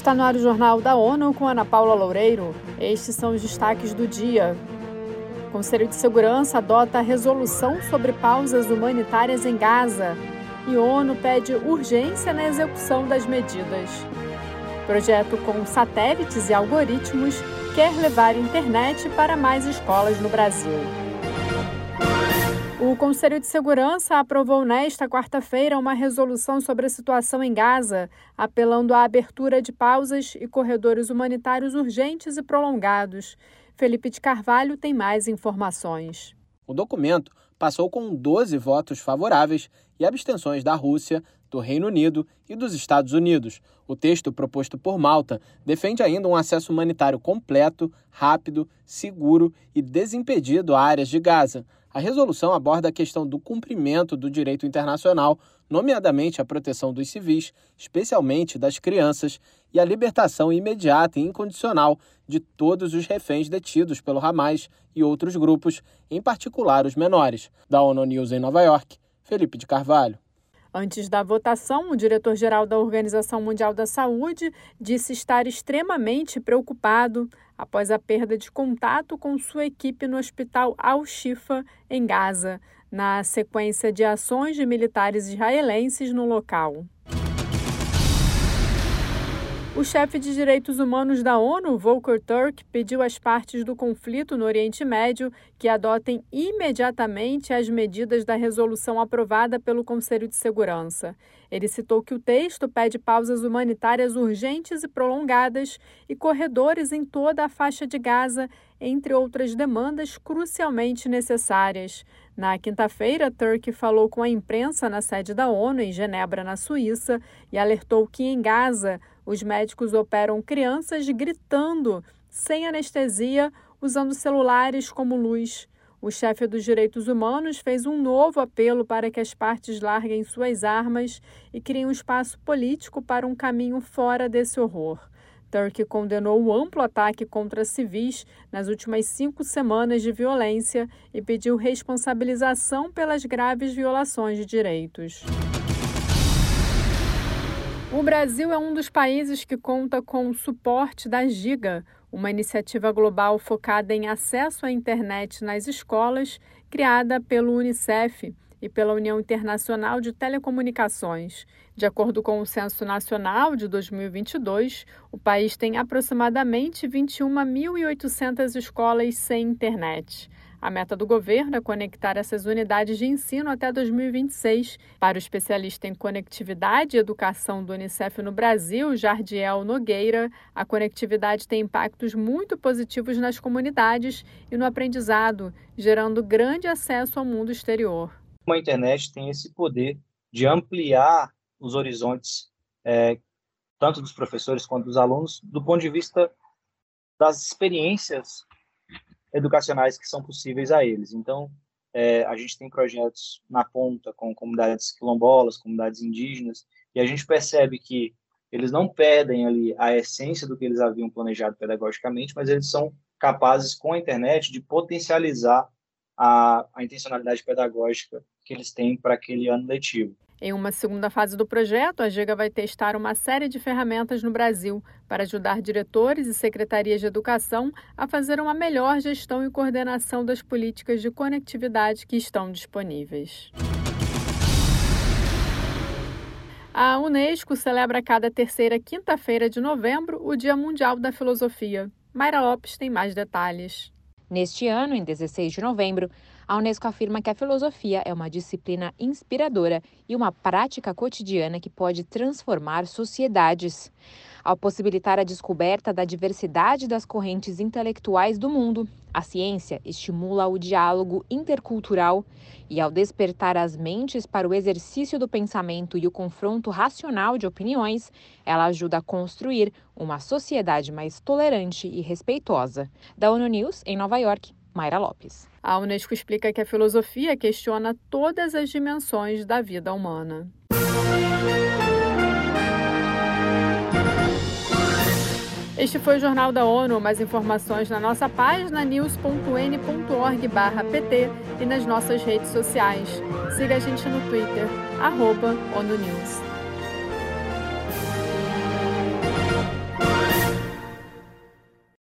Está no ar o Jornal da ONU com Ana Paula Loureiro. Estes são os destaques do dia. O Conselho de Segurança adota resolução sobre pausas humanitárias em Gaza e ONU pede urgência na execução das medidas. Projeto com satélites e algoritmos quer levar internet para mais escolas no Brasil. O Conselho de Segurança aprovou nesta quarta-feira uma resolução sobre a situação em Gaza, apelando à abertura de pausas e corredores humanitários urgentes e prolongados. Felipe de Carvalho tem mais informações. O documento passou com 12 votos favoráveis e abstenções da Rússia, do Reino Unido e dos Estados Unidos. O texto proposto por Malta defende ainda um acesso humanitário completo, rápido, seguro e desimpedido a áreas de Gaza. A resolução aborda a questão do cumprimento do direito internacional, nomeadamente a proteção dos civis, especialmente das crianças, e a libertação imediata e incondicional de todos os reféns detidos pelo Hamas e outros grupos, em particular os menores. Da ONU News em Nova York, Felipe de Carvalho. Antes da votação, o diretor-geral da Organização Mundial da Saúde disse estar extremamente preocupado após a perda de contato com sua equipe no hospital Al-Shifa, em Gaza, na sequência de ações de militares israelenses no local. O chefe de direitos humanos da ONU, Volker Turk, pediu às partes do conflito no Oriente Médio que adotem imediatamente as medidas da resolução aprovada pelo Conselho de Segurança. Ele citou que o texto pede pausas humanitárias urgentes e prolongadas e corredores em toda a faixa de Gaza, entre outras demandas crucialmente necessárias. Na quinta-feira, Turk falou com a imprensa na sede da ONU, em Genebra, na Suíça, e alertou que em Gaza os médicos operam crianças gritando, sem anestesia, usando celulares como luz. O chefe dos direitos humanos fez um novo apelo para que as partes larguem suas armas e criem um espaço político para um caminho fora desse horror. Turkey condenou o amplo ataque contra civis nas últimas cinco semanas de violência e pediu responsabilização pelas graves violações de direitos. O Brasil é um dos países que conta com o suporte da Giga, uma iniciativa global focada em acesso à internet nas escolas, criada pelo Unicef e pela União Internacional de Telecomunicações. De acordo com o Censo Nacional de 2022, o país tem aproximadamente 21.800 escolas sem internet. A meta do governo é conectar essas unidades de ensino até 2026. Para o especialista em conectividade e educação do Unicef no Brasil, Jardiel Nogueira, a conectividade tem impactos muito positivos nas comunidades e no aprendizado, gerando grande acesso ao mundo exterior. A internet tem esse poder de ampliar os horizontes, é, tanto dos professores quanto dos alunos, do ponto de vista das experiências educacionais que são possíveis a eles. Então, é, a gente tem projetos na ponta com comunidades quilombolas, comunidades indígenas, e a gente percebe que eles não perdem ali a essência do que eles haviam planejado pedagogicamente, mas eles são capazes, com a internet, de potencializar a, a intencionalidade pedagógica que eles têm para aquele ano letivo. Em uma segunda fase do projeto, a GEGA vai testar uma série de ferramentas no Brasil para ajudar diretores e secretarias de educação a fazer uma melhor gestão e coordenação das políticas de conectividade que estão disponíveis. A Unesco celebra cada terceira quinta-feira de novembro o Dia Mundial da Filosofia. Mayra Lopes tem mais detalhes. Neste ano, em 16 de novembro, a Unesco afirma que a filosofia é uma disciplina inspiradora e uma prática cotidiana que pode transformar sociedades. Ao possibilitar a descoberta da diversidade das correntes intelectuais do mundo, a ciência estimula o diálogo intercultural e, ao despertar as mentes para o exercício do pensamento e o confronto racional de opiniões, ela ajuda a construir uma sociedade mais tolerante e respeitosa. Da ONU News, em Nova York, Mayra Lopes. A Unesco explica que a filosofia questiona todas as dimensões da vida humana. Este foi o Jornal da ONU. Mais informações na nossa página news.n.org/pt e nas nossas redes sociais. Siga a gente no Twitter, arroba ONU News.